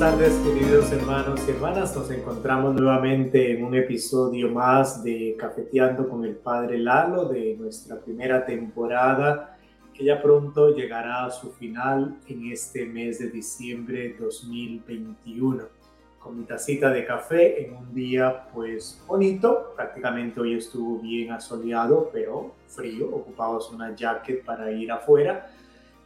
tardes, queridos hermanos y hermanas. Nos encontramos nuevamente en un episodio más de Cafeteando con el Padre Lalo de nuestra primera temporada, que ya pronto llegará a su final en este mes de diciembre 2021. Con mi tacita de café en un día pues bonito, prácticamente hoy estuvo bien asoleado, pero frío, ocupamos una jacket para ir afuera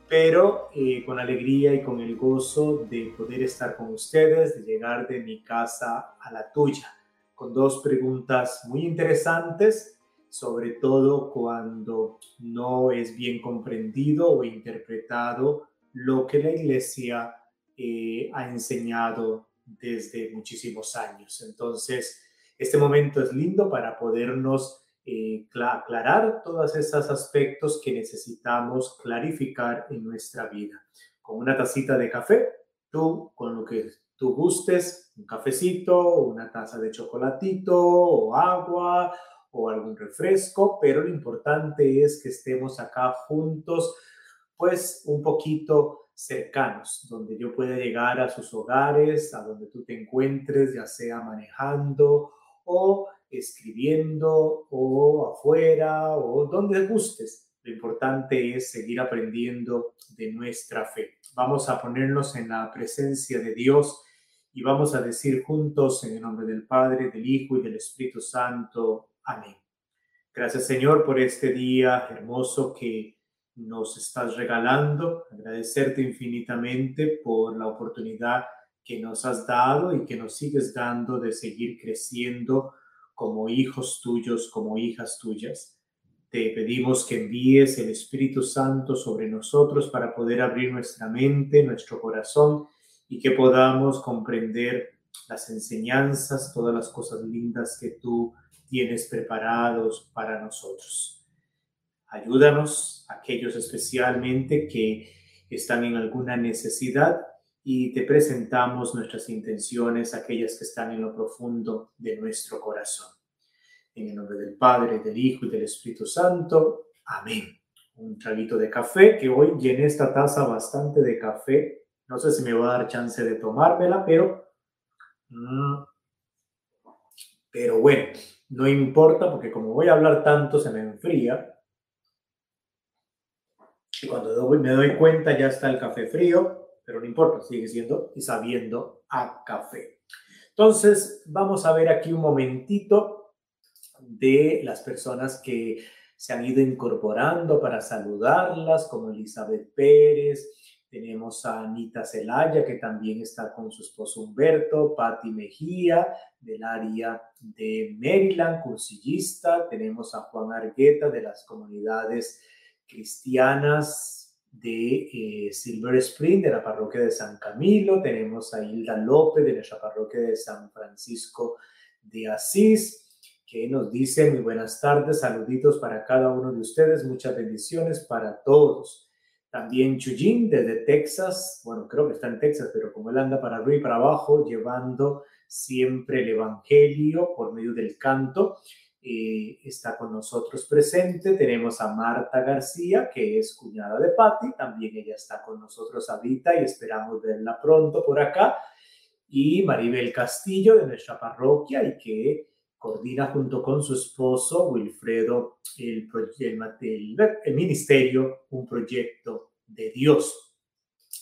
pero eh, con alegría y con el gozo de poder estar con ustedes, de llegar de mi casa a la tuya, con dos preguntas muy interesantes, sobre todo cuando no es bien comprendido o interpretado lo que la iglesia eh, ha enseñado desde muchísimos años. Entonces, este momento es lindo para podernos eh, aclarar todos esos aspectos que necesitamos clarificar en nuestra vida. Con una tacita de café, tú con lo que tú gustes, un cafecito, una taza de chocolatito o agua o algún refresco, pero lo importante es que estemos acá juntos, pues un poquito cercanos, donde yo pueda llegar a sus hogares, a donde tú te encuentres, ya sea manejando o escribiendo o afuera o donde gustes. Lo importante es seguir aprendiendo de nuestra fe. Vamos a ponernos en la presencia de Dios y vamos a decir juntos en el nombre del Padre, del Hijo y del Espíritu Santo. Amén. Gracias Señor por este día hermoso que nos estás regalando. Agradecerte infinitamente por la oportunidad que nos has dado y que nos sigues dando de seguir creciendo como hijos tuyos, como hijas tuyas. Te pedimos que envíes el Espíritu Santo sobre nosotros para poder abrir nuestra mente, nuestro corazón y que podamos comprender las enseñanzas, todas las cosas lindas que tú tienes preparados para nosotros. Ayúdanos, aquellos especialmente que están en alguna necesidad, y te presentamos nuestras intenciones, aquellas que están en lo profundo de nuestro corazón. En el nombre del Padre, del Hijo y del Espíritu Santo. Amén. Un traguito de café, que hoy llené esta taza bastante de café. No sé si me va a dar chance de tomármela, pero... Mm, pero bueno, no importa porque como voy a hablar tanto se me enfría. Y cuando me doy cuenta ya está el café frío pero no importa, sigue siendo y sabiendo a café. Entonces, vamos a ver aquí un momentito de las personas que se han ido incorporando para saludarlas, como Elizabeth Pérez, tenemos a Anita Celaya, que también está con su esposo Humberto, Patti Mejía, del área de Maryland, cursillista, tenemos a Juan Argueta, de las comunidades cristianas de eh, Silver Spring, de la parroquia de San Camilo, tenemos a Hilda López, de nuestra parroquia de San Francisco de Asís, que nos dice muy buenas tardes, saluditos para cada uno de ustedes, muchas bendiciones para todos. También Chuyín desde Texas, bueno, creo que está en Texas, pero como él anda para arriba y para abajo, llevando siempre el Evangelio por medio del canto. Eh, está con nosotros presente. Tenemos a Marta García, que es cuñada de Patti, también ella está con nosotros ahorita y esperamos verla pronto por acá. Y Maribel Castillo de nuestra parroquia y que coordina junto con su esposo Wilfredo el, el, el ministerio, un proyecto de Dios.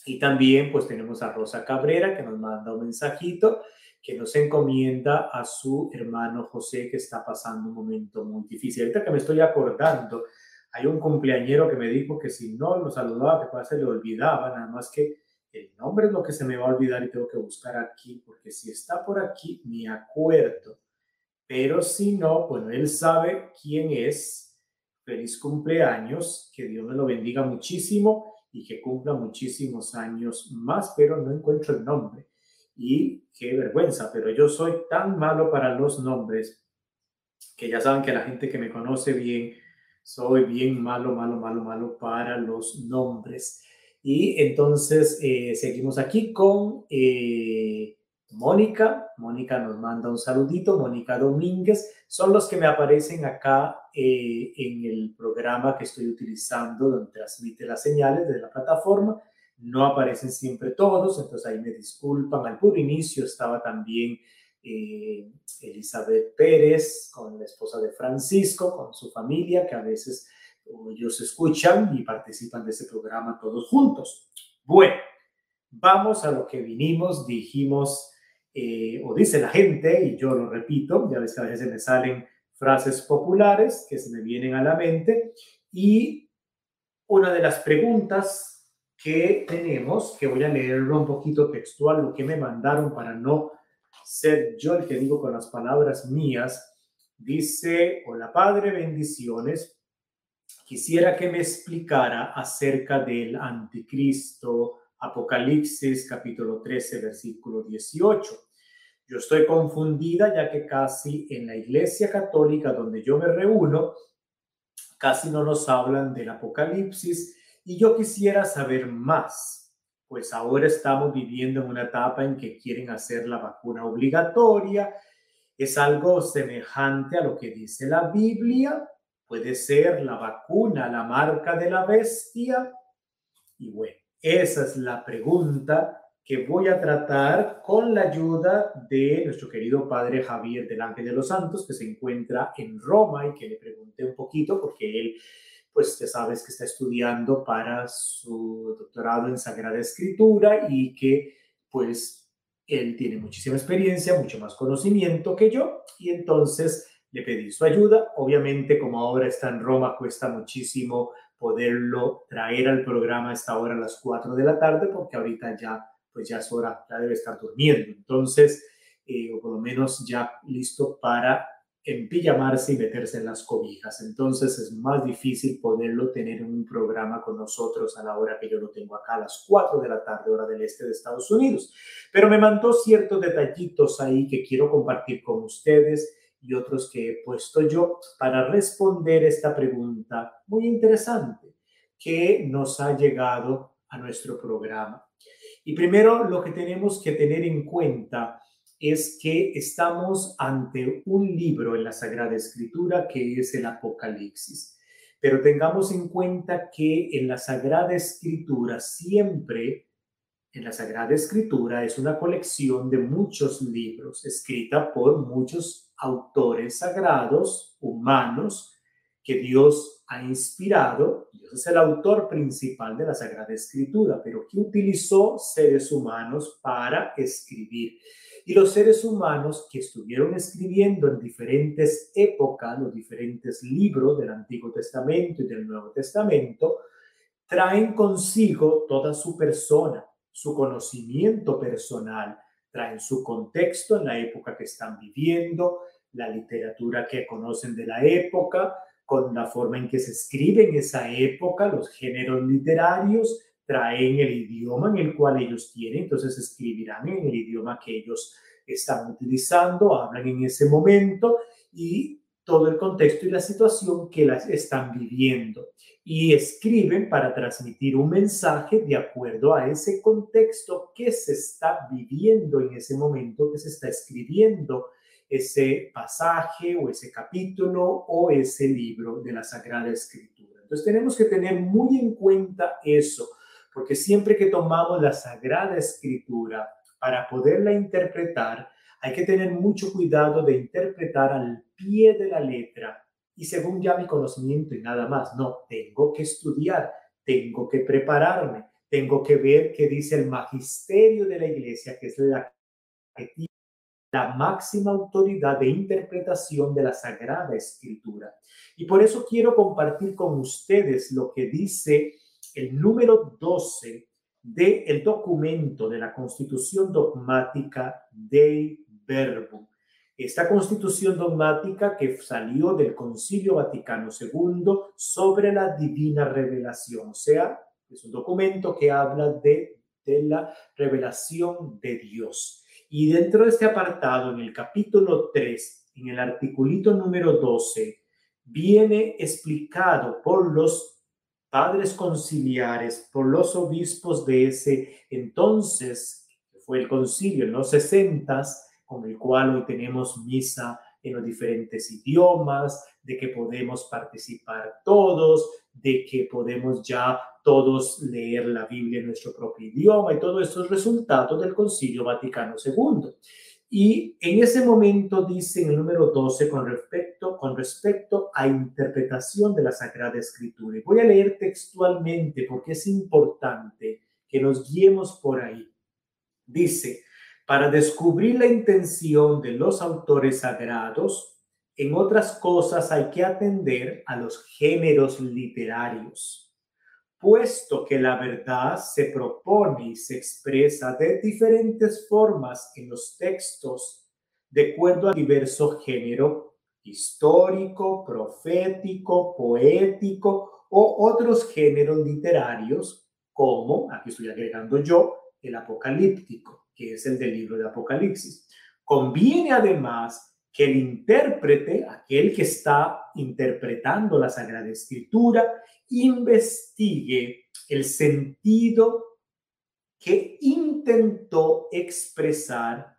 Y también pues tenemos a Rosa Cabrera que nos manda un mensajito que nos encomienda a su hermano José que está pasando un momento muy difícil. Ahorita que me estoy acordando, hay un cumpleañero que me dijo que si no lo saludaba, que se le olvidaba, nada más que el nombre es lo que se me va a olvidar y tengo que buscar aquí, porque si está por aquí, me acuerdo. Pero si no, bueno, él sabe quién es. Feliz cumpleaños, que Dios me lo bendiga muchísimo y que cumpla muchísimos años más, pero no encuentro el nombre y qué vergüenza, pero yo soy tan malo para los nombres que ya saben que la gente que me conoce bien, soy bien malo, malo, malo, malo para los nombres. Y entonces eh, seguimos aquí con eh, Mónica. Mónica nos manda un saludito. Mónica Domínguez. Son los que me aparecen acá eh, en el programa que estoy utilizando donde transmite las señales de la plataforma no aparecen siempre todos, entonces ahí me disculpan. Al puro inicio estaba también eh, Elizabeth Pérez, con la esposa de Francisco, con su familia, que a veces ellos escuchan y participan de ese programa todos juntos. Bueno, vamos a lo que vinimos, dijimos, eh, o dice la gente, y yo lo repito, ya ves que a veces me salen frases populares que se me vienen a la mente, y una de las preguntas que tenemos, que voy a leerlo un poquito textual, lo que me mandaron para no ser yo el que digo con las palabras mías, dice, hola Padre, bendiciones. Quisiera que me explicara acerca del anticristo, Apocalipsis capítulo 13, versículo 18. Yo estoy confundida ya que casi en la iglesia católica donde yo me reúno, casi no nos hablan del Apocalipsis y yo quisiera saber más pues ahora estamos viviendo en una etapa en que quieren hacer la vacuna obligatoria. Es algo semejante a lo que dice la Biblia. Puede ser la vacuna, la marca de la bestia. Y bueno, esa es la pregunta que voy a tratar con la ayuda de nuestro querido padre Javier del Ángel de los Santos, que se encuentra en Roma y que le pregunté un poquito porque él pues ya sabes que está estudiando para su doctorado en Sagrada Escritura y que pues él tiene muchísima experiencia, mucho más conocimiento que yo y entonces le pedí su ayuda. Obviamente como ahora está en Roma cuesta muchísimo poderlo traer al programa a esta hora a las 4 de la tarde porque ahorita ya pues ya es hora, ya debe estar durmiendo. Entonces, eh, o por lo menos ya listo para en pijamarse y meterse en las cobijas. Entonces es más difícil poderlo tener en un programa con nosotros a la hora que yo lo tengo acá, a las 4 de la tarde, hora del este de Estados Unidos. Pero me mandó ciertos detallitos ahí que quiero compartir con ustedes y otros que he puesto yo para responder esta pregunta muy interesante que nos ha llegado a nuestro programa. Y primero lo que tenemos que tener en cuenta es que estamos ante un libro en la Sagrada Escritura que es el Apocalipsis. Pero tengamos en cuenta que en la Sagrada Escritura siempre, en la Sagrada Escritura es una colección de muchos libros escrita por muchos autores sagrados, humanos, que Dios ha inspirado. Dios es el autor principal de la Sagrada Escritura, pero que utilizó seres humanos para escribir y los seres humanos que estuvieron escribiendo en diferentes épocas los diferentes libros del Antiguo Testamento y del Nuevo Testamento, traen consigo toda su persona, su conocimiento personal, traen su contexto en la época que están viviendo, la literatura que conocen de la época, con la forma en que se escribe en esa época, los géneros literarios, traen el idioma en el cual ellos tienen, entonces escribirán en el idioma que ellos están utilizando, hablan en ese momento y todo el contexto y la situación que las están viviendo y escriben para transmitir un mensaje de acuerdo a ese contexto que se está viviendo en ese momento, que se está escribiendo ese pasaje o ese capítulo o ese libro de la Sagrada Escritura. Entonces tenemos que tener muy en cuenta eso porque siempre que tomamos la Sagrada Escritura para poderla interpretar, hay que tener mucho cuidado de interpretar al pie de la letra y según ya mi conocimiento y nada más. No, tengo que estudiar, tengo que prepararme, tengo que ver qué dice el magisterio de la iglesia, que es la que tiene la máxima autoridad de interpretación de la Sagrada Escritura. Y por eso quiero compartir con ustedes lo que dice el número 12 del documento de la Constitución Dogmática de Verbo. Esta constitución dogmática que salió del Concilio Vaticano II sobre la divina revelación, o sea, es un documento que habla de, de la revelación de Dios. Y dentro de este apartado, en el capítulo 3, en el articulito número 12, viene explicado por los padres conciliares, por los obispos de ese entonces, fue el concilio en los sesentas, con el cual hoy tenemos misa en los diferentes idiomas, de que podemos participar todos, de que podemos ya todos leer la Biblia en nuestro propio idioma y todos estos resultados del Concilio Vaticano II. Y en ese momento dice en el número 12 con respecto, con respecto a interpretación de la Sagrada Escritura. Y voy a leer textualmente porque es importante que nos guiemos por ahí. Dice, para descubrir la intención de los autores sagrados, en otras cosas hay que atender a los géneros literarios puesto que la verdad se propone y se expresa de diferentes formas en los textos, de acuerdo a diverso género histórico, profético, poético o otros géneros literarios, como, aquí estoy agregando yo, el apocalíptico, que es el del libro de Apocalipsis. Conviene además que el intérprete, aquel que está interpretando la Sagrada Escritura, investigue el sentido que intentó expresar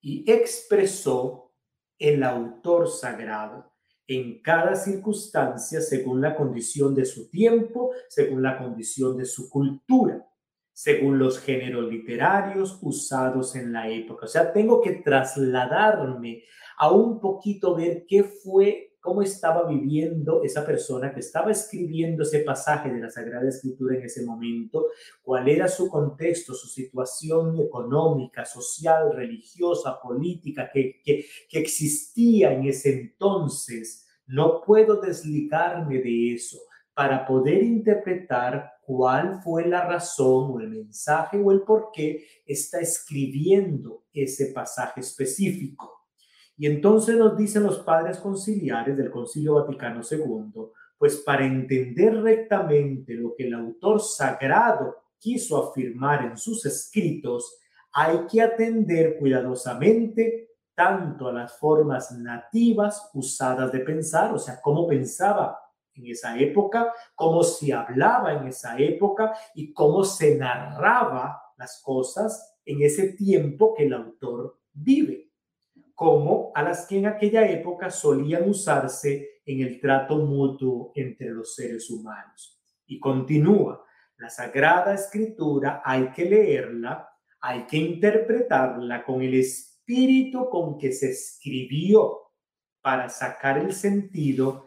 y expresó el autor sagrado en cada circunstancia según la condición de su tiempo, según la condición de su cultura, según los géneros literarios usados en la época. O sea, tengo que trasladarme a un poquito ver qué fue cómo estaba viviendo esa persona que estaba escribiendo ese pasaje de la Sagrada Escritura en ese momento, cuál era su contexto, su situación económica, social, religiosa, política que, que, que existía en ese entonces. No puedo desligarme de eso para poder interpretar cuál fue la razón o el mensaje o el por qué está escribiendo ese pasaje específico. Y entonces nos dicen los padres conciliares del Concilio Vaticano II, pues para entender rectamente lo que el autor sagrado quiso afirmar en sus escritos, hay que atender cuidadosamente tanto a las formas nativas usadas de pensar, o sea, cómo pensaba en esa época, cómo se hablaba en esa época y cómo se narraba las cosas en ese tiempo que el autor vive como a las que en aquella época solían usarse en el trato mutuo entre los seres humanos. Y continúa, la Sagrada Escritura hay que leerla, hay que interpretarla con el espíritu con que se escribió para sacar el sentido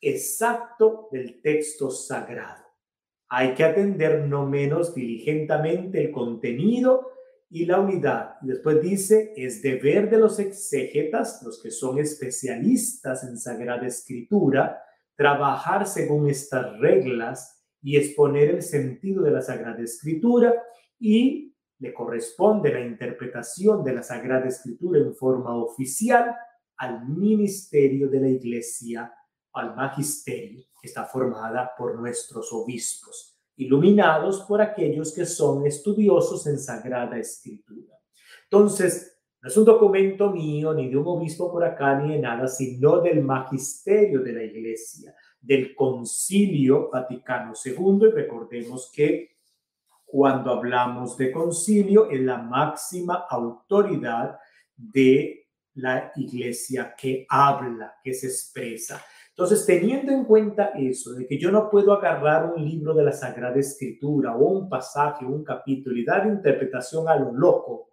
exacto del texto sagrado. Hay que atender no menos diligentemente el contenido y la unidad. después dice, es deber de los exégetas, los que son especialistas en Sagrada Escritura, trabajar según estas reglas y exponer el sentido de la Sagrada Escritura y le corresponde la interpretación de la Sagrada Escritura en forma oficial al ministerio de la Iglesia, al magisterio, que está formada por nuestros obispos iluminados por aquellos que son estudiosos en Sagrada Escritura. Entonces, no es un documento mío, ni de un obispo por acá, ni de nada, sino del magisterio de la Iglesia, del Concilio Vaticano II. Y recordemos que cuando hablamos de concilio, es la máxima autoridad de la Iglesia que habla, que se expresa. Entonces, teniendo en cuenta eso, de que yo no puedo agarrar un libro de la Sagrada Escritura o un pasaje o un capítulo y dar interpretación a lo loco,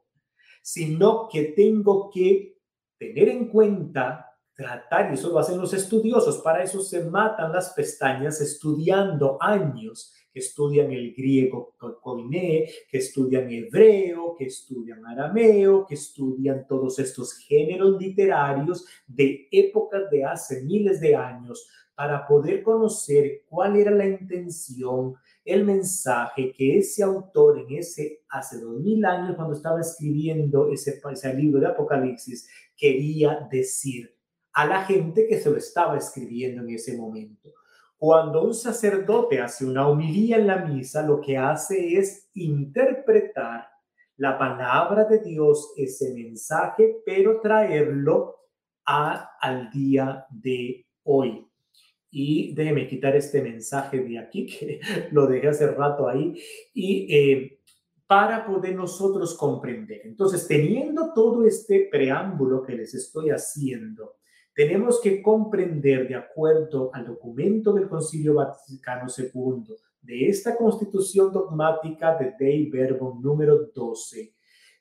sino que tengo que tener en cuenta tratar, y eso lo hacen los estudiosos, para eso se matan las pestañas estudiando años, que estudian el griego koiné, que estudian hebreo, que estudian arameo, que estudian todos estos géneros literarios de épocas de hace miles de años, para poder conocer cuál era la intención, el mensaje que ese autor en ese hace dos mil años cuando estaba escribiendo ese, ese libro de Apocalipsis quería decir a la gente que se lo estaba escribiendo en ese momento. Cuando un sacerdote hace una homilía en la misa, lo que hace es interpretar la palabra de Dios, ese mensaje, pero traerlo a, al día de hoy. Y déjeme quitar este mensaje de aquí, que lo dejé hace rato ahí, y eh, para poder nosotros comprender. Entonces, teniendo todo este preámbulo que les estoy haciendo, tenemos que comprender, de acuerdo al documento del Concilio Vaticano II, de esta constitución dogmática de Dei Verbum número 12,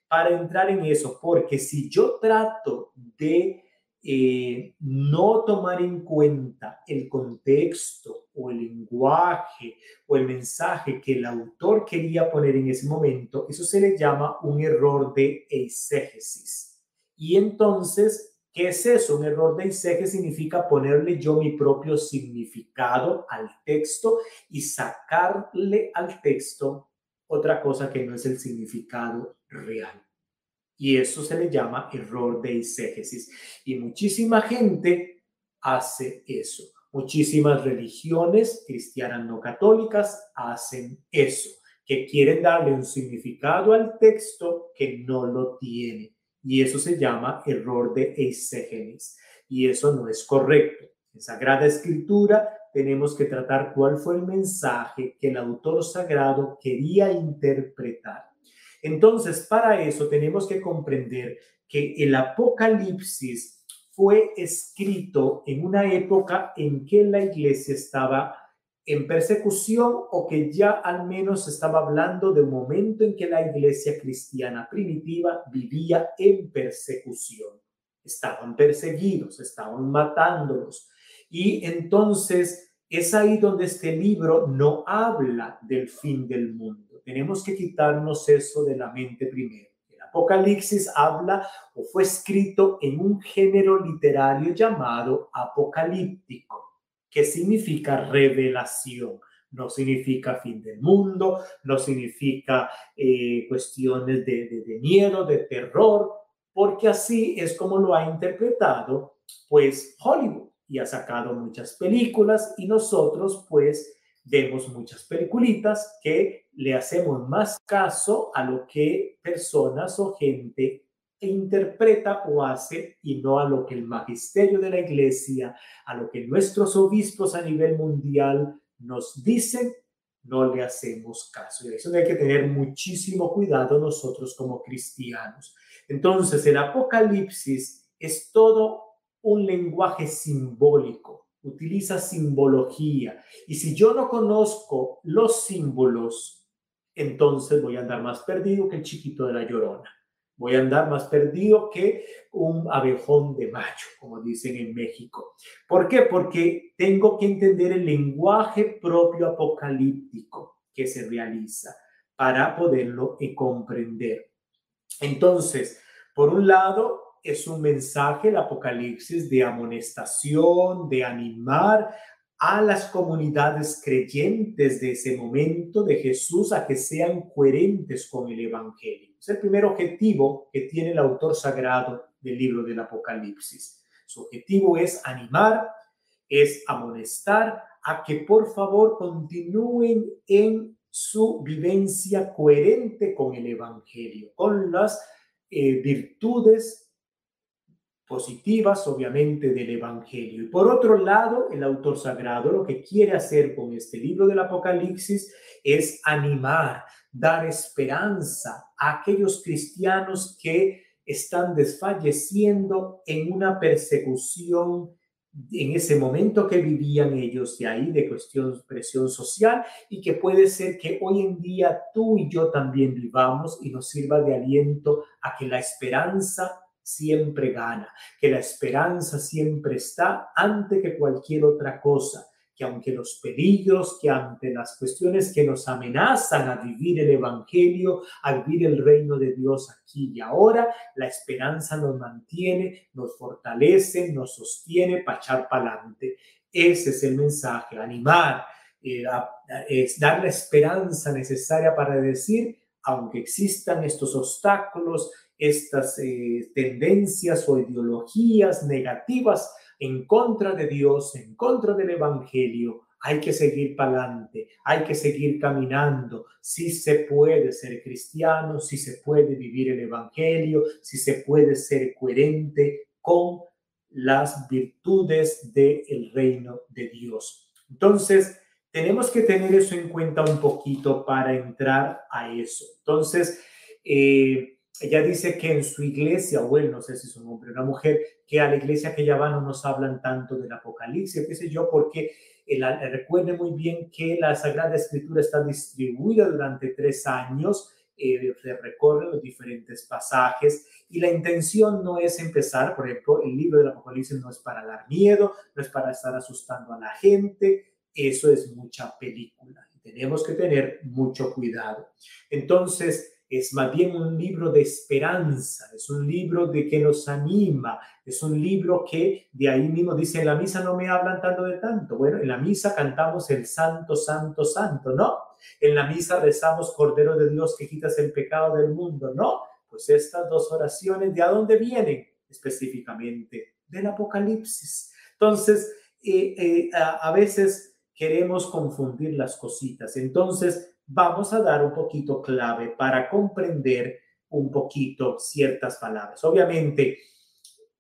para entrar en eso, porque si yo trato de eh, no tomar en cuenta el contexto o el lenguaje o el mensaje que el autor quería poner en ese momento, eso se le llama un error de eisegesis. Y entonces ¿Qué es eso? Un error de que significa ponerle yo mi propio significado al texto y sacarle al texto otra cosa que no es el significado real. Y eso se le llama error de exégesis. Y muchísima gente hace eso. Muchísimas religiones cristianas no católicas hacen eso, que quieren darle un significado al texto que no lo tiene y eso se llama error de exégenis y eso no es correcto. En Sagrada Escritura tenemos que tratar cuál fue el mensaje que el autor sagrado quería interpretar. Entonces, para eso tenemos que comprender que el Apocalipsis fue escrito en una época en que la iglesia estaba en persecución o que ya al menos estaba hablando de un momento en que la iglesia cristiana primitiva vivía en persecución. Estaban perseguidos, estaban matándolos. Y entonces es ahí donde este libro no habla del fin del mundo. Tenemos que quitarnos eso de la mente primero. El Apocalipsis habla o fue escrito en un género literario llamado apocalíptico que significa revelación. No significa fin del mundo, no significa eh, cuestiones de, de miedo, de terror, porque así es como lo ha interpretado pues Hollywood y ha sacado muchas películas y nosotros pues vemos muchas peliculitas que le hacemos más caso a lo que personas o gente interpreta o hace y no a lo que el magisterio de la iglesia, a lo que nuestros obispos a nivel mundial nos dicen, no le hacemos caso. Y eso hay que tener muchísimo cuidado nosotros como cristianos. Entonces, el Apocalipsis es todo un lenguaje simbólico, utiliza simbología. Y si yo no conozco los símbolos, entonces voy a andar más perdido que el chiquito de la llorona. Voy a andar más perdido que un abejón de mayo, como dicen en México. ¿Por qué? Porque tengo que entender el lenguaje propio apocalíptico que se realiza para poderlo comprender. Entonces, por un lado, es un mensaje, el Apocalipsis, de amonestación, de animar a las comunidades creyentes de ese momento de Jesús a que sean coherentes con el Evangelio. Es el primer objetivo que tiene el autor sagrado del libro del Apocalipsis. Su objetivo es animar, es amonestar a que por favor continúen en su vivencia coherente con el Evangelio, con las eh, virtudes positivas, obviamente, del Evangelio. Y por otro lado, el autor sagrado lo que quiere hacer con este libro del Apocalipsis es animar, dar esperanza a aquellos cristianos que están desfalleciendo en una persecución en ese momento que vivían ellos de ahí de cuestión presión social y que puede ser que hoy en día tú y yo también vivamos y nos sirva de aliento a que la esperanza siempre gana, que la esperanza siempre está ante que cualquier otra cosa, que aunque los peligros, que ante las cuestiones que nos amenazan a vivir el Evangelio, a vivir el reino de Dios aquí y ahora, la esperanza nos mantiene, nos fortalece, nos sostiene para echar para adelante. Ese es el mensaje, animar, eh, es dar la esperanza necesaria para decir, aunque existan estos obstáculos, estas eh, tendencias o ideologías negativas en contra de Dios, en contra del Evangelio, hay que seguir para adelante, hay que seguir caminando. Si se puede ser cristiano, si se puede vivir el Evangelio, si se puede ser coherente con las virtudes del reino de Dios. Entonces, tenemos que tener eso en cuenta un poquito para entrar a eso. Entonces, eh, ella dice que en su iglesia, o no sé si es un hombre o una mujer, que a la iglesia que ella va no nos hablan tanto del Apocalipsis, qué sé yo, porque recuerde muy bien que la Sagrada Escritura está distribuida durante tres años, eh, se recorren los diferentes pasajes y la intención no es empezar, por ejemplo, el libro del Apocalipsis no es para dar miedo, no es para estar asustando a la gente, eso es mucha película. Tenemos que tener mucho cuidado. Entonces, es más bien un libro de esperanza, es un libro de que nos anima, es un libro que de ahí mismo dice, en la misa no me hablan tanto de tanto. Bueno, en la misa cantamos el santo, santo, santo, ¿no? En la misa rezamos, Cordero de Dios que quitas el pecado del mundo, ¿no? Pues estas dos oraciones, ¿de a dónde vienen? Específicamente del Apocalipsis. Entonces, eh, eh, a veces queremos confundir las cositas. Entonces, vamos a dar un poquito clave para comprender un poquito ciertas palabras. Obviamente,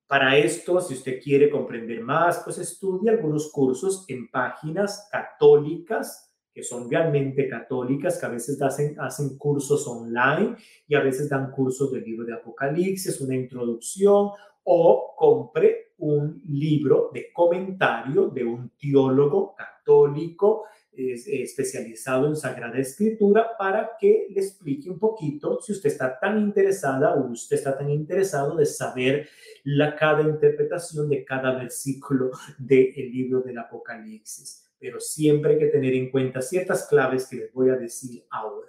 para esto, si usted quiere comprender más, pues estudie algunos cursos en páginas católicas que son realmente católicas, que a veces hacen, hacen cursos online y a veces dan cursos del libro de Apocalipsis, una introducción, o compre un libro de comentario de un teólogo católico especializado en Sagrada Escritura para que le explique un poquito si usted está tan interesada o usted está tan interesado de saber la cada interpretación de cada versículo del libro del Apocalipsis. Pero siempre hay que tener en cuenta ciertas claves que les voy a decir ahora.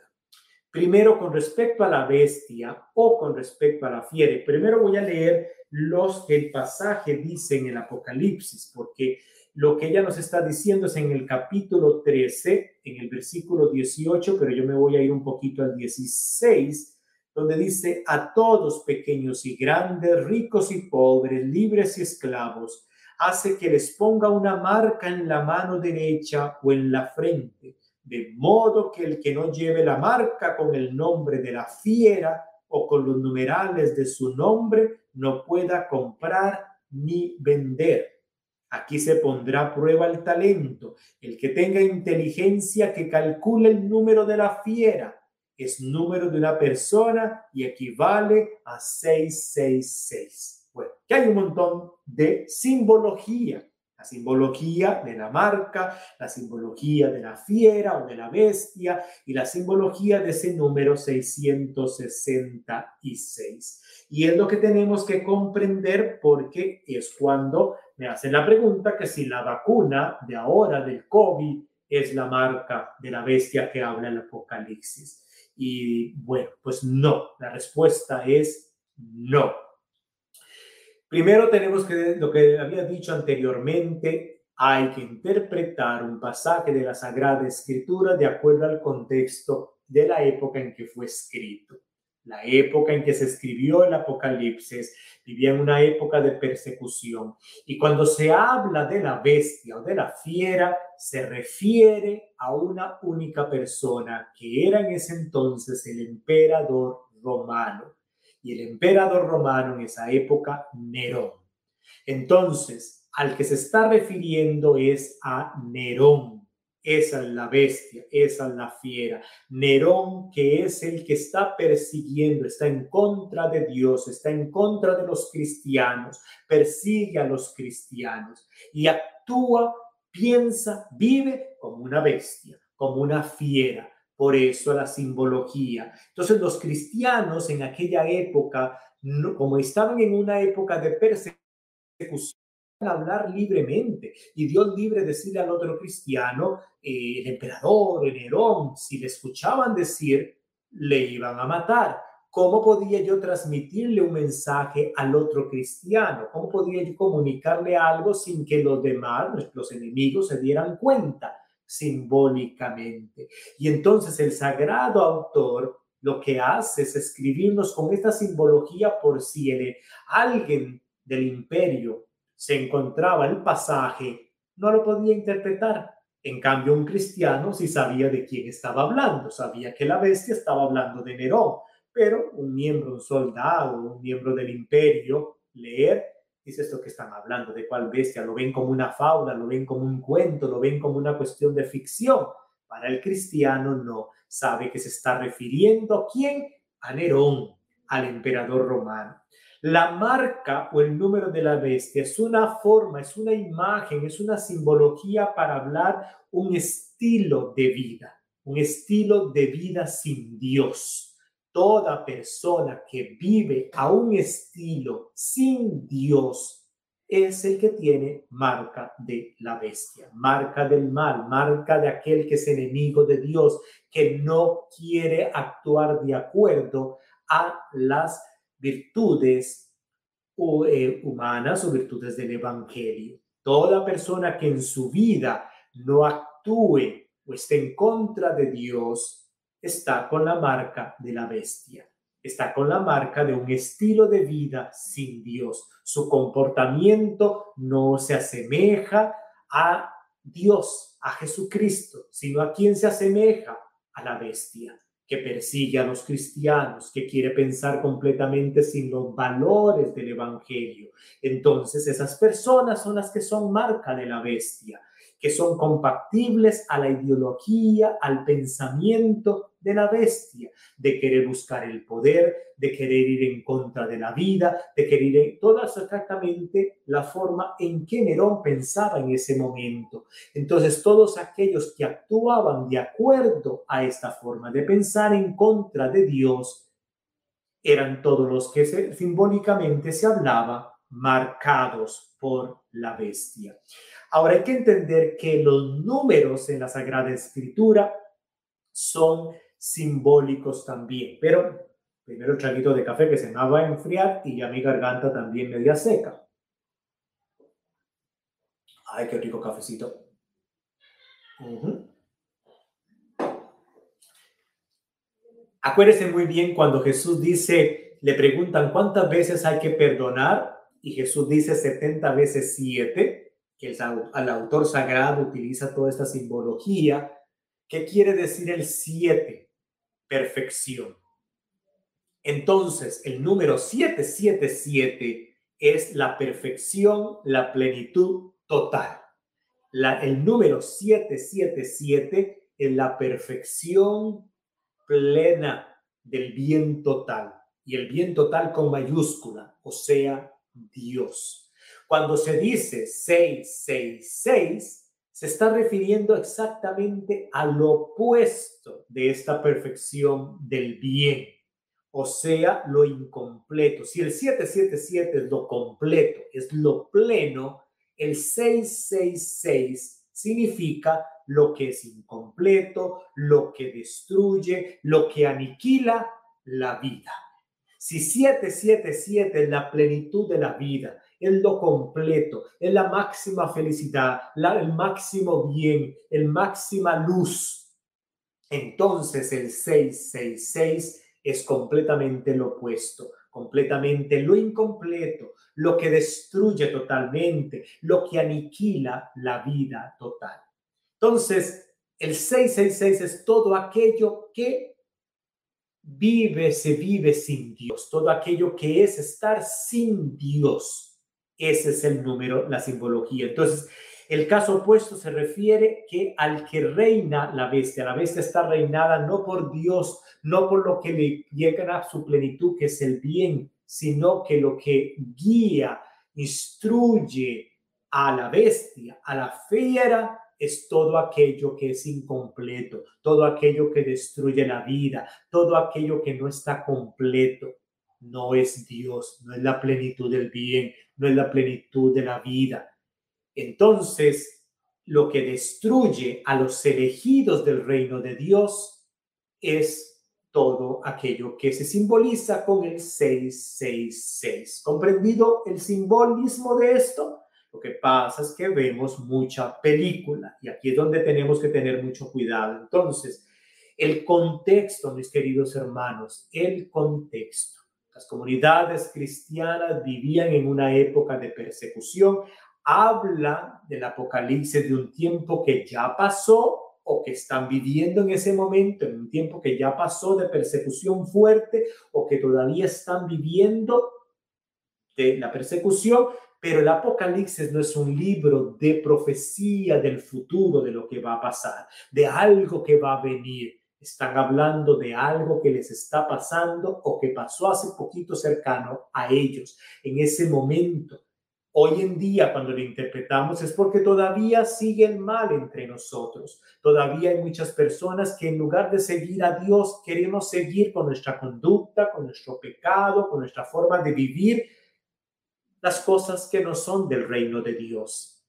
Primero, con respecto a la bestia o con respecto a la fiera. Primero voy a leer los que el pasaje dice en el Apocalipsis, porque lo que ella nos está diciendo es en el capítulo 13, en el versículo 18, pero yo me voy a ir un poquito al 16, donde dice, a todos pequeños y grandes, ricos y pobres, libres y esclavos, hace que les ponga una marca en la mano derecha o en la frente, de modo que el que no lleve la marca con el nombre de la fiera o con los numerales de su nombre no pueda comprar ni vender. Aquí se pondrá a prueba el talento. El que tenga inteligencia que calcule el número de la fiera. Es número de una persona y equivale a 666. Bueno, que hay un montón de simbología. La simbología de la marca, la simbología de la fiera o de la bestia y la simbología de ese número 666. Y es lo que tenemos que comprender porque es cuando me hacen la pregunta que si la vacuna de ahora del COVID es la marca de la bestia que habla el Apocalipsis. Y bueno, pues no, la respuesta es no. Primero tenemos que, lo que había dicho anteriormente, hay que interpretar un pasaje de la Sagrada Escritura de acuerdo al contexto de la época en que fue escrito la época en que se escribió el Apocalipsis, vivía en una época de persecución. Y cuando se habla de la bestia o de la fiera, se refiere a una única persona, que era en ese entonces el emperador romano. Y el emperador romano en esa época, Nerón. Entonces, al que se está refiriendo es a Nerón esa es la bestia, esa es la fiera. Nerón, que es el que está persiguiendo, está en contra de Dios, está en contra de los cristianos, persigue a los cristianos y actúa, piensa, vive como una bestia, como una fiera. Por eso la simbología. Entonces los cristianos en aquella época, como estaban en una época de persecución, hablar libremente y Dios libre decirle al otro cristiano, eh, el emperador, el Nerón, si le escuchaban decir, le iban a matar. ¿Cómo podía yo transmitirle un mensaje al otro cristiano? ¿Cómo podía yo comunicarle algo sin que los demás, los enemigos, se dieran cuenta simbólicamente? Y entonces el sagrado autor lo que hace es escribirnos con esta simbología por si alguien del imperio se encontraba el pasaje, no lo podía interpretar. En cambio, un cristiano sí sabía de quién estaba hablando, sabía que la bestia estaba hablando de Nerón, pero un miembro, un soldado, un miembro del imperio, leer, dice esto que están hablando, de cuál bestia, lo ven como una fábula, lo ven como un cuento, lo ven como una cuestión de ficción. Para el cristiano no, sabe que se está refiriendo a quién, a Nerón, al emperador romano. La marca o el número de la bestia es una forma, es una imagen, es una simbología para hablar un estilo de vida, un estilo de vida sin Dios. Toda persona que vive a un estilo sin Dios es el que tiene marca de la bestia, marca del mal, marca de aquel que es enemigo de Dios, que no quiere actuar de acuerdo a las virtudes eh, humanas o virtudes del Evangelio. Toda persona que en su vida no actúe o esté en contra de Dios está con la marca de la bestia está con la marca de un estilo de vida sin Dios. Su comportamiento no se asemeja a Dios, a Jesucristo, sino a quien se asemeja a la bestia que persigue a los cristianos, que quiere pensar completamente sin los valores del Evangelio. Entonces esas personas son las que son marca de la bestia que son compatibles a la ideología, al pensamiento de la bestia, de querer buscar el poder, de querer ir en contra de la vida, de querer ir toda exactamente la forma en que Nerón pensaba en ese momento. Entonces, todos aquellos que actuaban de acuerdo a esta forma de pensar en contra de Dios, eran todos los que simbólicamente se hablaba marcados por la bestia. Ahora hay que entender que los números en la Sagrada Escritura son simbólicos también, pero primero el traguito de café que se me va a enfriar y ya mi garganta también media seca. Ay, qué rico cafecito. Acuérdese muy bien cuando Jesús dice, le preguntan cuántas veces hay que perdonar y Jesús dice 70 veces 7 que el, autor sagrado utiliza toda esta simbología. ¿Qué quiere decir el 7? Perfección. Entonces, el número 777 es la perfección, la plenitud total. La, el número 777 es la perfección plena del bien total. Y el bien total con mayúscula, o sea, Dios. Cuando se dice 666, se está refiriendo exactamente al opuesto de esta perfección del bien, o sea, lo incompleto. Si el 777 es lo completo, es lo pleno, el 666 significa lo que es incompleto, lo que destruye, lo que aniquila la vida. Si 777 es la plenitud de la vida, es lo completo, es la máxima felicidad, el máximo bien, el máxima luz. Entonces el 666 es completamente lo opuesto, completamente lo incompleto, lo que destruye totalmente, lo que aniquila la vida total. Entonces, el 666 es todo aquello que vive, se vive sin Dios, todo aquello que es estar sin Dios. Ese es el número, la simbología. Entonces, el caso opuesto se refiere que al que reina la bestia, la bestia está reinada no por Dios, no por lo que le llega a su plenitud, que es el bien, sino que lo que guía, instruye a la bestia, a la fiera, es todo aquello que es incompleto, todo aquello que destruye la vida, todo aquello que no está completo no es Dios, no es la plenitud del bien, no es la plenitud de la vida. Entonces, lo que destruye a los elegidos del reino de Dios es todo aquello que se simboliza con el 666. ¿Comprendido el simbolismo de esto? Lo que pasa es que vemos mucha película y aquí es donde tenemos que tener mucho cuidado. Entonces, el contexto, mis queridos hermanos, el contexto. Las comunidades cristianas vivían en una época de persecución. Habla del apocalipsis de un tiempo que ya pasó o que están viviendo en ese momento, en un tiempo que ya pasó de persecución fuerte o que todavía están viviendo de la persecución, pero el Apocalipsis no es un libro de profecía del futuro, de lo que va a pasar, de algo que va a venir. Están hablando de algo que les está pasando o que pasó hace poquito cercano a ellos en ese momento. Hoy en día, cuando lo interpretamos, es porque todavía sigue el mal entre nosotros. Todavía hay muchas personas que en lugar de seguir a Dios, queremos seguir con nuestra conducta, con nuestro pecado, con nuestra forma de vivir las cosas que no son del reino de Dios.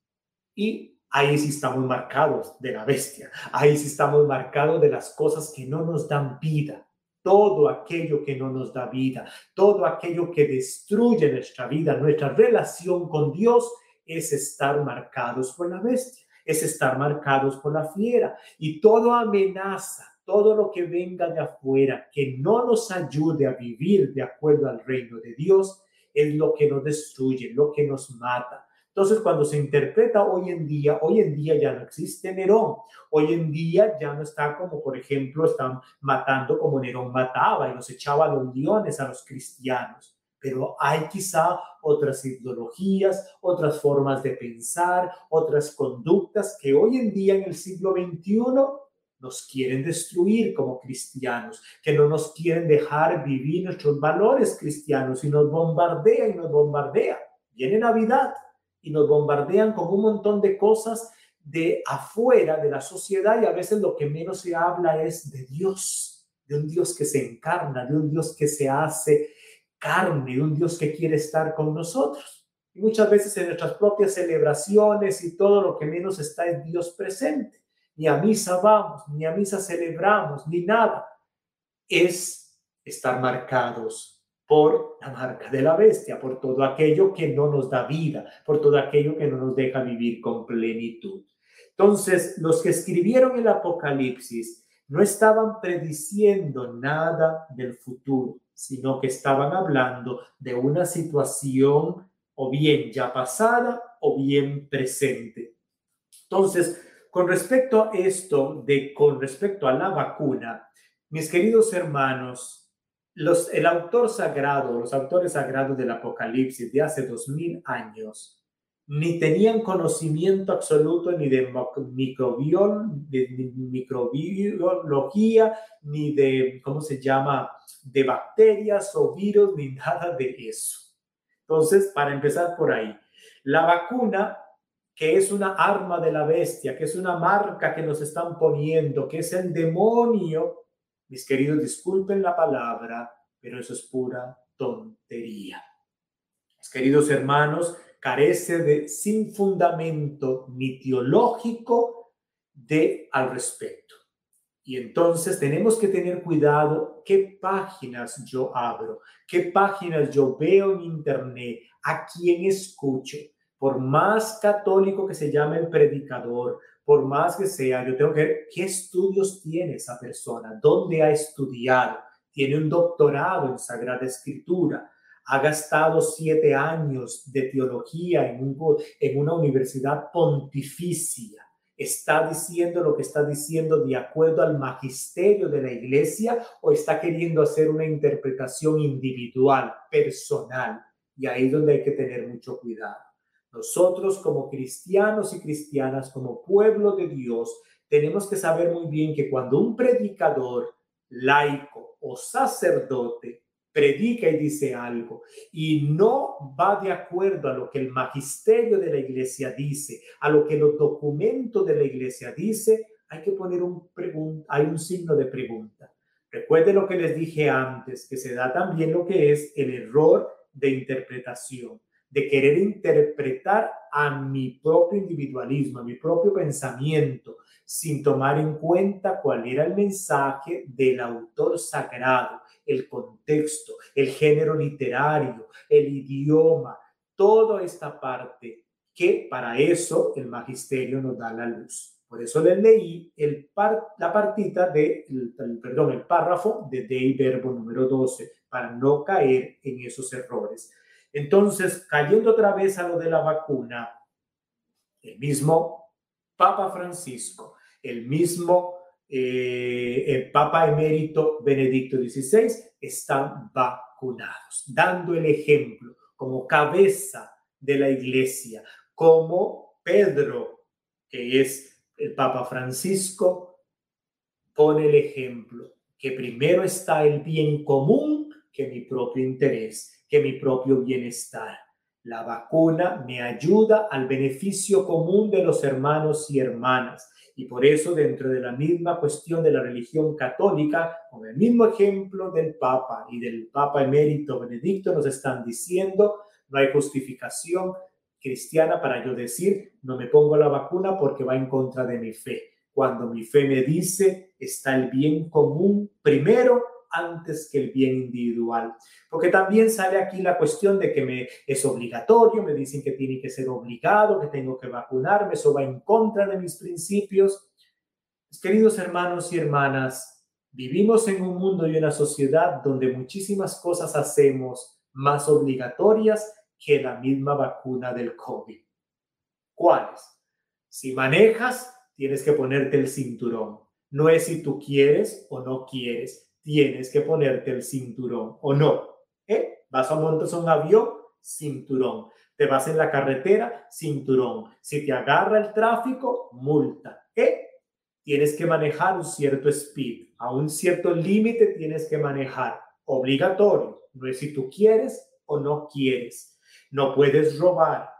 Y ahí sí estamos marcados de la bestia, ahí sí estamos marcados de las cosas que no nos dan vida, todo aquello que no nos da vida, todo aquello que destruye nuestra vida, nuestra relación con Dios, es estar marcados por la bestia, es estar marcados por la fiera. Y todo amenaza. Todo lo que venga de afuera que no nos ayude a vivir de acuerdo al reino de Dios es lo que nos destruye, lo que nos mata, entonces, cuando se interpreta hoy en día, hoy en día ya no existe Nerón. Hoy en día ya no está como, por ejemplo, están matando como Nerón mataba y los echaba a los leones a los cristianos. Pero hay quizá otras ideologías, otras formas de pensar, otras conductas que hoy en día en el siglo XXI nos quieren destruir como cristianos, que no nos quieren dejar vivir nuestros valores cristianos y nos bombardea y nos bombardea. Viene Navidad, y nos bombardean con un montón de cosas de afuera de la sociedad y a veces lo que menos se habla es de Dios, de un Dios que se encarna, de un Dios que se hace carne, de un Dios que quiere estar con nosotros. Y muchas veces en nuestras propias celebraciones y todo lo que menos está es Dios presente. Ni a misa vamos, ni a misa celebramos, ni nada. Es estar marcados por la marca de la bestia, por todo aquello que no nos da vida, por todo aquello que no nos deja vivir con plenitud. Entonces, los que escribieron el Apocalipsis no estaban prediciendo nada del futuro, sino que estaban hablando de una situación o bien ya pasada o bien presente. Entonces, con respecto a esto de con respecto a la vacuna, mis queridos hermanos, el autor sagrado, los autores sagrados del Apocalipsis de hace dos mil años, ni tenían conocimiento absoluto ni de, de microbiología, ni de, ¿cómo se llama?, de bacterias o virus, ni nada de eso. Entonces, para empezar por ahí, la vacuna, que es una arma de la bestia, que es una marca que nos están poniendo, que es el demonio, mis queridos, disculpen la palabra, pero eso es pura tontería. Mis queridos hermanos, carece de sin fundamento ni teológico de al respecto. Y entonces tenemos que tener cuidado qué páginas yo abro, qué páginas yo veo en internet, a quién escucho. Por más católico que se llame el predicador, por más que sea, yo tengo que ver qué estudios tiene esa persona, dónde ha estudiado, tiene un doctorado en Sagrada Escritura, ha gastado siete años de teología en, una universidad pontificia, está diciendo lo que está diciendo de acuerdo al magisterio de la iglesia o está queriendo hacer una interpretación individual, personal. Y ahí es donde hay que tener mucho cuidado. Nosotros como cristianos y cristianas, como pueblo de Dios, tenemos que saber muy bien que cuando un predicador laico o sacerdote predica y dice algo y no va de acuerdo a lo que el magisterio de la iglesia dice, a lo que los documentos de la iglesia dice, hay que poner un hay un signo de pregunta. Recuerde lo que les dije antes, que se da también lo que es el error de interpretación de querer interpretar a mi propio individualismo, a mi propio pensamiento, sin tomar en cuenta cuál era el mensaje del autor sagrado, el contexto, el género literario, el idioma, toda esta parte que para eso el magisterio nos da la luz. Por eso les leí el la partita de, perdón, el párrafo de Dei Verbo número 12, para no caer en esos errores. Entonces, cayendo otra vez a lo de la vacuna, el mismo Papa Francisco, el mismo eh, el Papa emérito Benedicto XVI están vacunados, dando el ejemplo como cabeza de la iglesia, como Pedro, que es el Papa Francisco, pone el ejemplo que primero está el bien común que mi propio interés, que mi propio bienestar. La vacuna me ayuda al beneficio común de los hermanos y hermanas. Y por eso dentro de la misma cuestión de la religión católica, con el mismo ejemplo del Papa y del Papa emérito Benedicto, nos están diciendo, no hay justificación cristiana para yo decir, no me pongo la vacuna porque va en contra de mi fe. Cuando mi fe me dice, está el bien común primero antes que el bien individual. Porque también sale aquí la cuestión de que me es obligatorio, me dicen que tiene que ser obligado, que tengo que vacunarme, eso va en contra de mis principios. Queridos hermanos y hermanas, vivimos en un mundo y una sociedad donde muchísimas cosas hacemos más obligatorias que la misma vacuna del COVID. ¿Cuáles? Si manejas, tienes que ponerte el cinturón. No es si tú quieres o no quieres, tienes que ponerte el cinturón o no. ¿Eh? Vas a montar un avión, cinturón. Te vas en la carretera, cinturón. Si te agarra el tráfico, multa. ¿Eh? Tienes que manejar un cierto speed. A un cierto límite tienes que manejar. Obligatorio. No es si tú quieres o no quieres. No puedes robar.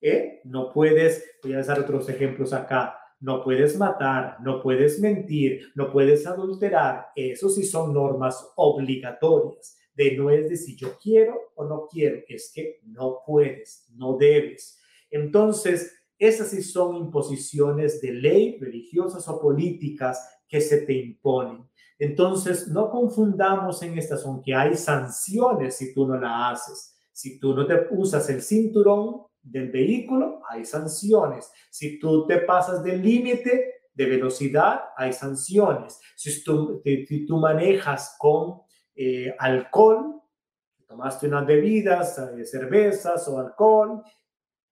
¿Eh? No puedes, voy a dar otros ejemplos acá no puedes matar, no puedes mentir, no puedes adulterar. Eso sí son normas obligatorias. De no es de si yo quiero o no quiero, es que no puedes, no debes. Entonces, esas sí son imposiciones de ley, religiosas o políticas que se te imponen. Entonces, no confundamos en estas, aunque hay sanciones si tú no la haces. Si tú no te usas el cinturón, del vehículo, hay sanciones. Si tú te pasas del límite de velocidad, hay sanciones. Si tú, si tú manejas con eh, alcohol, tomaste unas bebidas, eh, cervezas o alcohol,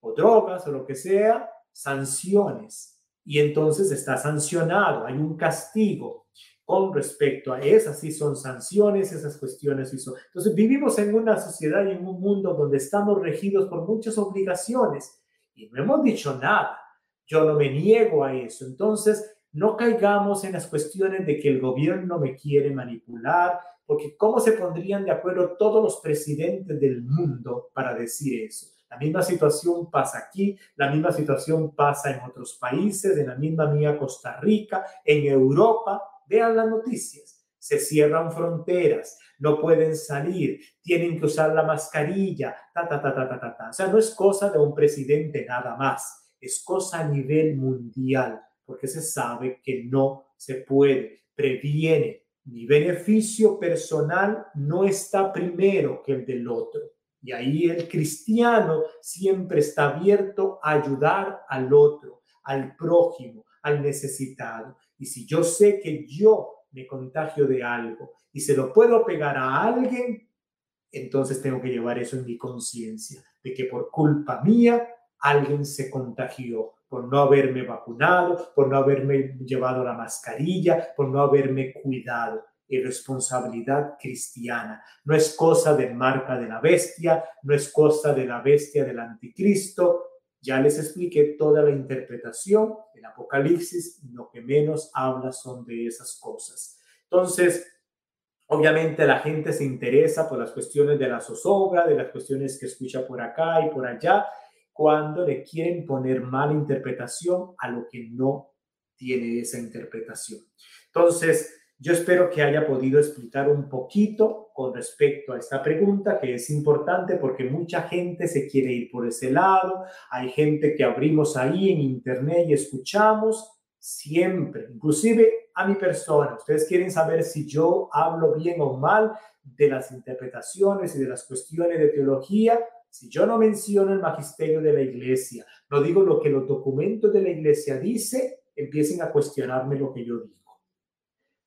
o drogas o lo que sea, sanciones. Y entonces está sancionado, hay un castigo con respecto a esas sí son sanciones, esas cuestiones son. Entonces vivimos en una sociedad y en un mundo donde estamos regidos por muchas obligaciones y no hemos dicho nada. Yo no me niego a eso. Entonces no caigamos en las cuestiones de que el gobierno me quiere manipular, porque ¿cómo se pondrían de acuerdo todos los presidentes del mundo para decir eso? La misma situación pasa aquí, la misma situación pasa en otros países, en la misma mía Costa Rica, en Europa, Vean las noticias. Se cierran fronteras, no pueden salir, tienen que usar la mascarilla, ta, ta, ta, ta, ta, ta, O sea, no es cosa de un presidente nada más, es cosa a nivel mundial, porque se sabe que no se puede, previene. Mi beneficio personal no está primero que el del otro. Y ahí el cristiano siempre está abierto a ayudar al otro, al prójimo, al necesitado. Y si yo sé que yo me contagio de algo y se lo puedo pegar a alguien, entonces tengo que llevar eso en mi conciencia, de que por culpa mía alguien se contagió, por no haberme vacunado, por no haberme llevado la mascarilla, por no haberme cuidado. Y responsabilidad cristiana. No es cosa de marca de la bestia, no es cosa de la bestia del anticristo, ya les expliqué toda la interpretación del Apocalipsis, lo que menos habla son de esas cosas. Entonces, obviamente la gente se interesa por las cuestiones de la zozobra, de las cuestiones que escucha por acá y por allá, cuando le quieren poner mala interpretación a lo que no tiene esa interpretación. Entonces, yo espero que haya podido explicar un poquito con respecto a esta pregunta, que es importante porque mucha gente se quiere ir por ese lado. Hay gente que abrimos ahí en internet y escuchamos siempre, inclusive a mi persona. Ustedes quieren saber si yo hablo bien o mal de las interpretaciones y de las cuestiones de teología. Si yo no menciono el magisterio de la iglesia, no digo lo que los documentos de la iglesia dice, empiecen a cuestionarme lo que yo digo.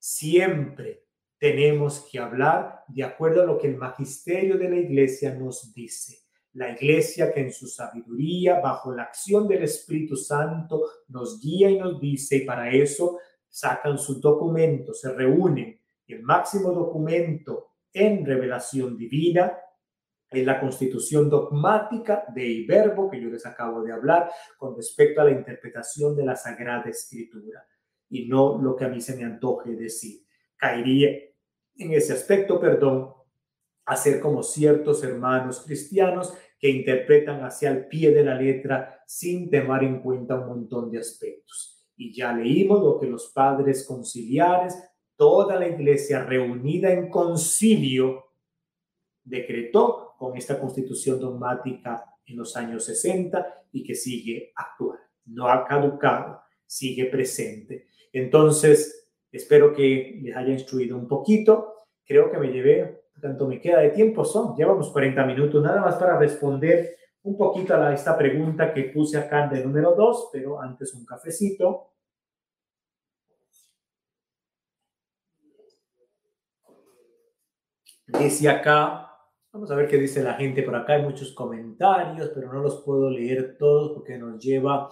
Siempre tenemos que hablar de acuerdo a lo que el magisterio de la iglesia nos dice. La iglesia que en su sabiduría, bajo la acción del Espíritu Santo, nos guía y nos dice, y para eso sacan sus documentos, se reúnen. El máximo documento en revelación divina es la constitución dogmática de Iberbo, que yo les acabo de hablar, con respecto a la interpretación de la Sagrada Escritura. Y no lo que a mí se me antoje decir. Caería en ese aspecto, perdón, a ser como ciertos hermanos cristianos que interpretan hacia el pie de la letra sin tomar en cuenta un montón de aspectos. Y ya leímos lo que los padres conciliares, toda la iglesia reunida en concilio, decretó con esta constitución dogmática en los años 60 y que sigue actual. No ha caducado, sigue presente. Entonces, espero que les haya instruido un poquito. Creo que me llevé, tanto me queda de tiempo, son, llevamos 40 minutos nada más para responder un poquito a esta pregunta que puse acá de número 2, pero antes un cafecito. Dice acá, Vamos a ver qué dice la gente por acá. Hay muchos comentarios, pero no los puedo leer todos porque nos lleva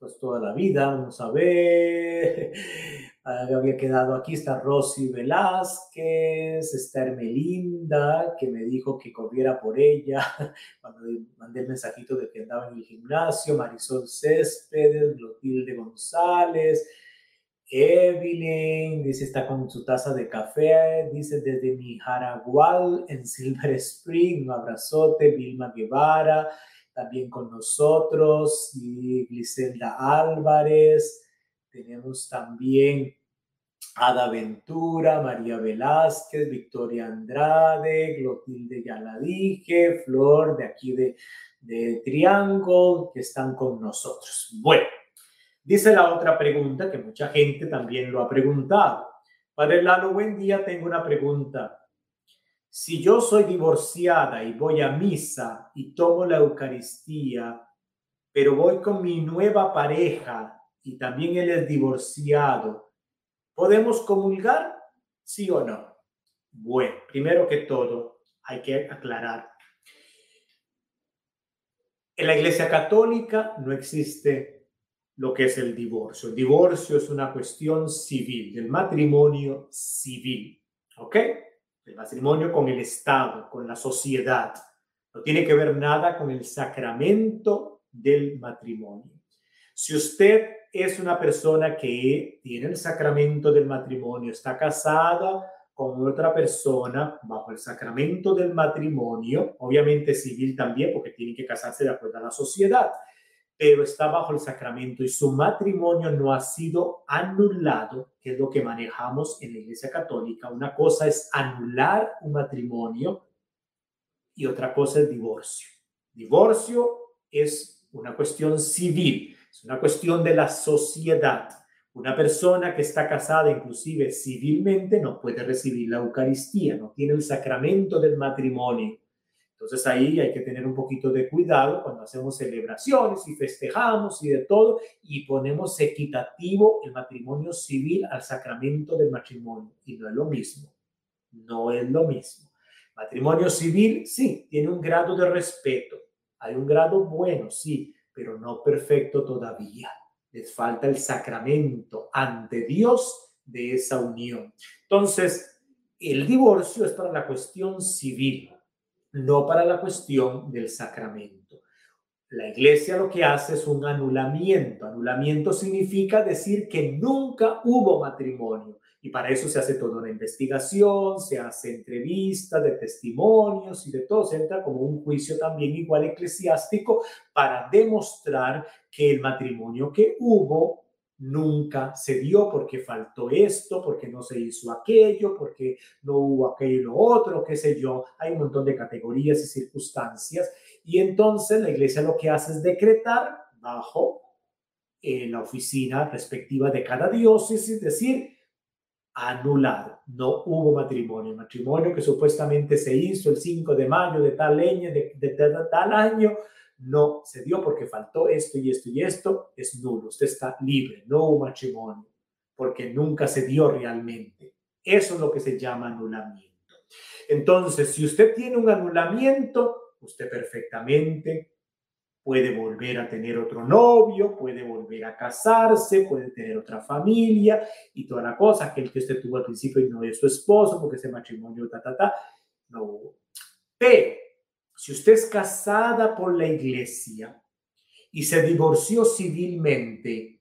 pues toda la vida. Vamos a ver. Había quedado aquí. Está Rosy Velázquez, está Hermelinda, que me dijo que corriera por ella cuando mandé el mensajito de que andaba en el gimnasio. Marisol Céspedes, Clotilde González. Evelyn dice está con su taza de café, dice desde mi Jaragual en Silver Spring, un abrazote, Vilma Guevara, también con nosotros, y Gliselda Álvarez, tenemos también Ada Ventura, María Velázquez, Victoria Andrade, Clotilde ya la dije, Flor de aquí de, de Triángulo, que están con nosotros. Bueno. Dice la otra pregunta que mucha gente también lo ha preguntado. Padre Lalo, buen día, tengo una pregunta. Si yo soy divorciada y voy a misa y tomo la Eucaristía, pero voy con mi nueva pareja y también él es divorciado, ¿podemos comulgar? ¿Sí o no? Bueno, primero que todo, hay que aclarar. En la Iglesia Católica no existe lo que es el divorcio. El divorcio es una cuestión civil, del matrimonio civil, ¿ok? El matrimonio con el Estado, con la sociedad. No tiene que ver nada con el sacramento del matrimonio. Si usted es una persona que tiene el sacramento del matrimonio, está casada con otra persona bajo el sacramento del matrimonio, obviamente civil también, porque tiene que casarse de acuerdo a la sociedad pero está bajo el sacramento y su matrimonio no ha sido anulado, que es lo que manejamos en la Iglesia Católica. Una cosa es anular un matrimonio y otra cosa es divorcio. Divorcio es una cuestión civil, es una cuestión de la sociedad. Una persona que está casada, inclusive civilmente, no puede recibir la Eucaristía, no tiene el sacramento del matrimonio. Entonces ahí hay que tener un poquito de cuidado cuando hacemos celebraciones y festejamos y de todo y ponemos equitativo el matrimonio civil al sacramento del matrimonio. Y no es lo mismo, no es lo mismo. Matrimonio civil, sí, tiene un grado de respeto, hay un grado bueno, sí, pero no perfecto todavía. Les falta el sacramento ante Dios de esa unión. Entonces, el divorcio es para la cuestión civil no para la cuestión del sacramento. La iglesia lo que hace es un anulamiento. Anulamiento significa decir que nunca hubo matrimonio. Y para eso se hace toda una investigación, se hace entrevista de testimonios y de todo. Se entra como un juicio también igual eclesiástico para demostrar que el matrimonio que hubo nunca se dio porque faltó esto, porque no se hizo aquello, porque no hubo aquello otro, qué sé yo. Hay un montón de categorías y circunstancias. Y entonces la iglesia lo que hace es decretar bajo eh, la oficina respectiva de cada diócesis, es decir, anular. No hubo matrimonio. matrimonio que supuestamente se hizo el 5 de mayo de tal año, de, de tal año, no se dio porque faltó esto y esto y esto, es nulo. Usted está libre, no hubo matrimonio, porque nunca se dio realmente. Eso es lo que se llama anulamiento. Entonces, si usted tiene un anulamiento, usted perfectamente puede volver a tener otro novio, puede volver a casarse, puede tener otra familia y toda la cosa, aquel que usted tuvo al principio y no es su esposo porque ese matrimonio, ta, ta, ta, no. Pero si usted es casada por la iglesia y se divorció civilmente,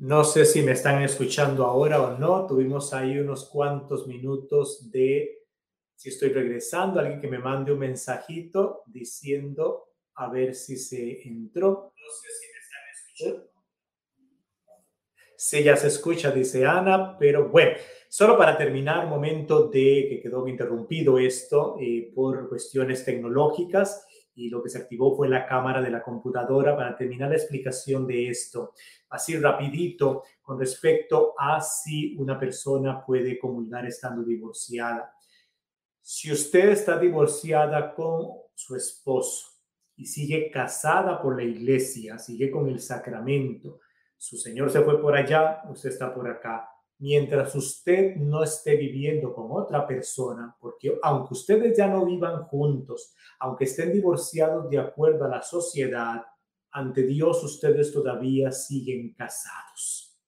No sé si me están escuchando ahora o no. Tuvimos ahí unos cuantos minutos de si estoy regresando, alguien que me mande un mensajito diciendo a ver si se entró. No sé si me están escuchando. Sí, ya se escucha, dice Ana, pero bueno, solo para terminar, momento de que quedó interrumpido esto eh, por cuestiones tecnológicas y lo que se activó fue la cámara de la computadora para terminar la explicación de esto. Así rapidito con respecto a si una persona puede comulgar estando divorciada. Si usted está divorciada con su esposo y sigue casada por la iglesia, sigue con el sacramento, su señor se fue por allá, usted está por acá, mientras usted no esté viviendo con otra persona, porque aunque ustedes ya no vivan juntos, aunque estén divorciados de acuerdo a la sociedad, ante Dios ustedes todavía siguen casados.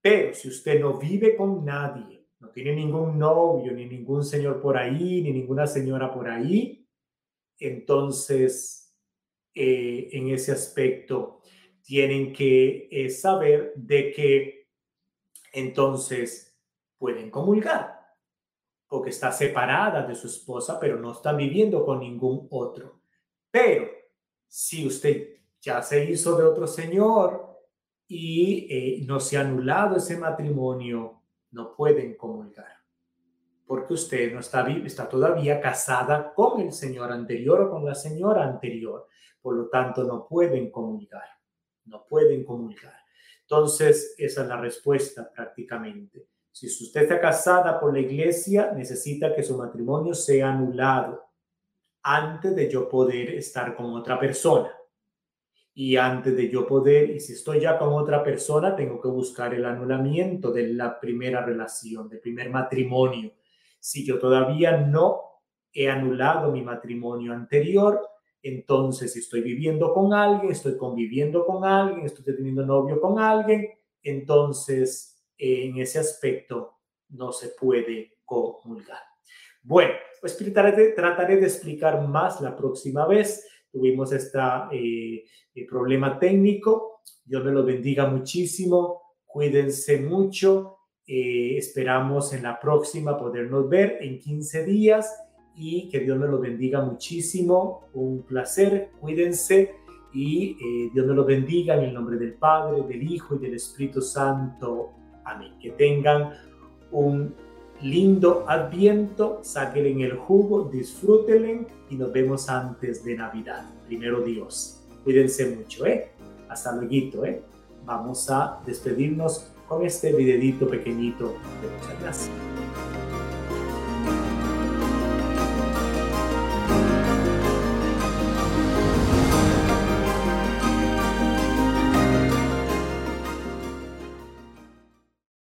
Pero si usted no vive con nadie, no tiene ningún novio, ni ningún señor por ahí, ni ninguna señora por ahí, entonces eh, en ese aspecto tienen que eh, saber de que entonces pueden comulgar, porque está separada de su esposa, pero no está viviendo con ningún otro. Pero si usted ya se hizo de otro señor y eh, no se ha anulado ese matrimonio, no pueden comulgar, porque usted no está, está todavía casada con el señor anterior o con la señora anterior, por lo tanto no pueden comulgar, no pueden comulgar. Entonces, esa es la respuesta prácticamente. Si usted está casada por la iglesia, necesita que su matrimonio sea anulado antes de yo poder estar con otra persona. Y antes de yo poder, y si estoy ya con otra persona, tengo que buscar el anulamiento de la primera relación, del primer matrimonio. Si yo todavía no he anulado mi matrimonio anterior, entonces, si estoy viviendo con alguien, estoy conviviendo con alguien, estoy teniendo novio con alguien, entonces en ese aspecto no se puede comulgar. Bueno, pues trataré de, trataré de explicar más la próxima vez. Tuvimos este problema técnico. Dios me lo bendiga muchísimo. Cuídense mucho. Eh, esperamos en la próxima podernos ver en 15 días y que Dios me los bendiga muchísimo. Un placer, cuídense y eh, Dios me los bendiga en el nombre del Padre, del Hijo y del Espíritu Santo. Amén. Que tengan un lindo adviento, saquen en el jugo, disfrútenlo y nos vemos antes de Navidad. Primero Dios. Cuídense mucho, ¿eh? Hasta luego, ¿eh? Vamos a despedirnos con este videito pequeñito. Muchas gracias.